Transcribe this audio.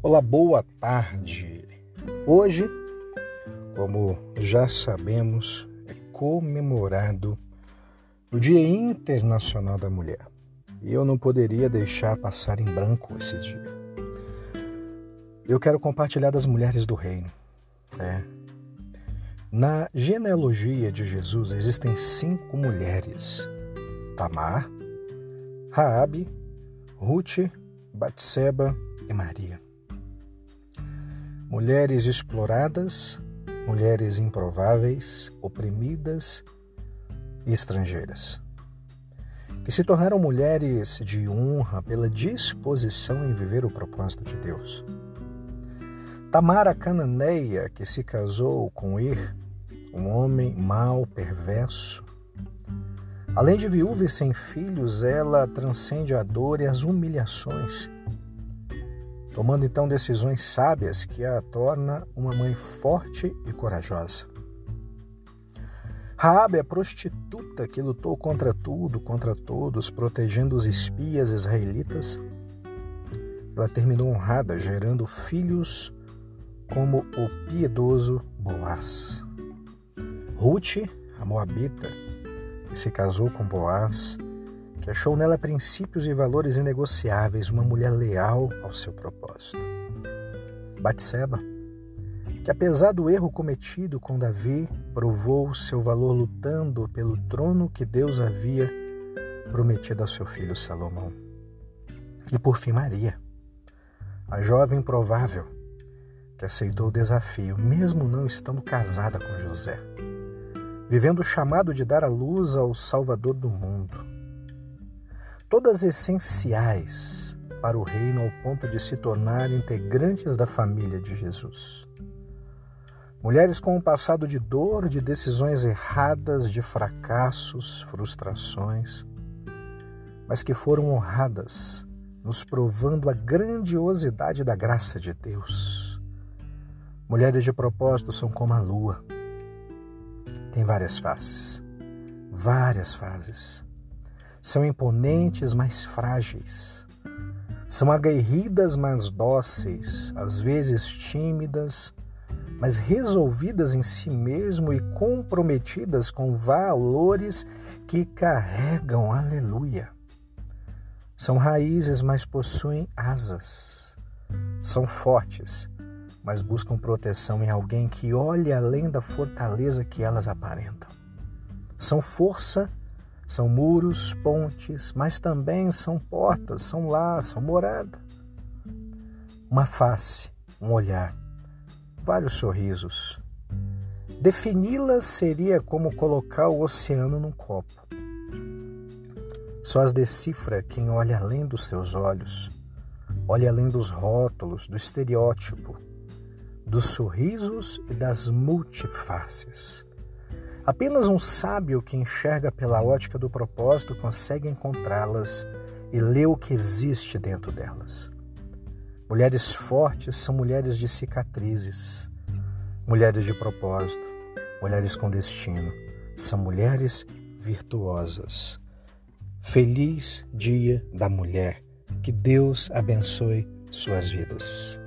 Olá, boa tarde. Hoje, como já sabemos, é comemorado o Dia Internacional da Mulher. E eu não poderia deixar passar em branco esse dia. Eu quero compartilhar das mulheres do reino. É. Na genealogia de Jesus existem cinco mulheres: Tamar, Raabe, Ruth, Batseba e Maria mulheres exploradas, mulheres improváveis, oprimidas e estrangeiras, que se tornaram mulheres de honra pela disposição em viver o propósito de Deus. Tamara Cananeia, que se casou com Ir, um homem mau, perverso. Além de viúva e sem filhos, ela transcende a dor e as humilhações tomando então decisões sábias que a torna uma mãe forte e corajosa. Raabe é a prostituta que lutou contra tudo, contra todos, protegendo os espias israelitas. Ela terminou honrada, gerando filhos como o piedoso Boaz. Ruth, a moabita, que se casou com Boaz, que achou nela princípios e valores inegociáveis, uma mulher leal ao seu propósito. Batseba, que apesar do erro cometido com Davi, provou seu valor lutando pelo trono que Deus havia prometido ao seu filho Salomão. E por fim, Maria, a jovem provável que aceitou o desafio, mesmo não estando casada com José, vivendo o chamado de dar a luz ao Salvador do mundo todas essenciais para o reino ao ponto de se tornar integrantes da família de Jesus. Mulheres com um passado de dor, de decisões erradas, de fracassos, frustrações, mas que foram honradas, nos provando a grandiosidade da graça de Deus. Mulheres de propósito são como a lua. Tem várias faces, várias fases são imponentes, mas frágeis. São aguerridas, mas dóceis, às vezes tímidas, mas resolvidas em si mesmo e comprometidas com valores que carregam, aleluia. São raízes, mas possuem asas. São fortes, mas buscam proteção em alguém que olha além da fortaleza que elas aparentam. São força, são muros, pontes, mas também são portas, são lá, são morada. Uma face, um olhar, vários sorrisos. Defini-las seria como colocar o oceano num copo. Só as decifra quem olha além dos seus olhos, olha além dos rótulos, do estereótipo, dos sorrisos e das multifaces. Apenas um sábio que enxerga pela ótica do propósito consegue encontrá-las e lê o que existe dentro delas. Mulheres fortes são mulheres de cicatrizes, mulheres de propósito, mulheres com destino, são mulheres virtuosas. Feliz Dia da Mulher. Que Deus abençoe suas vidas.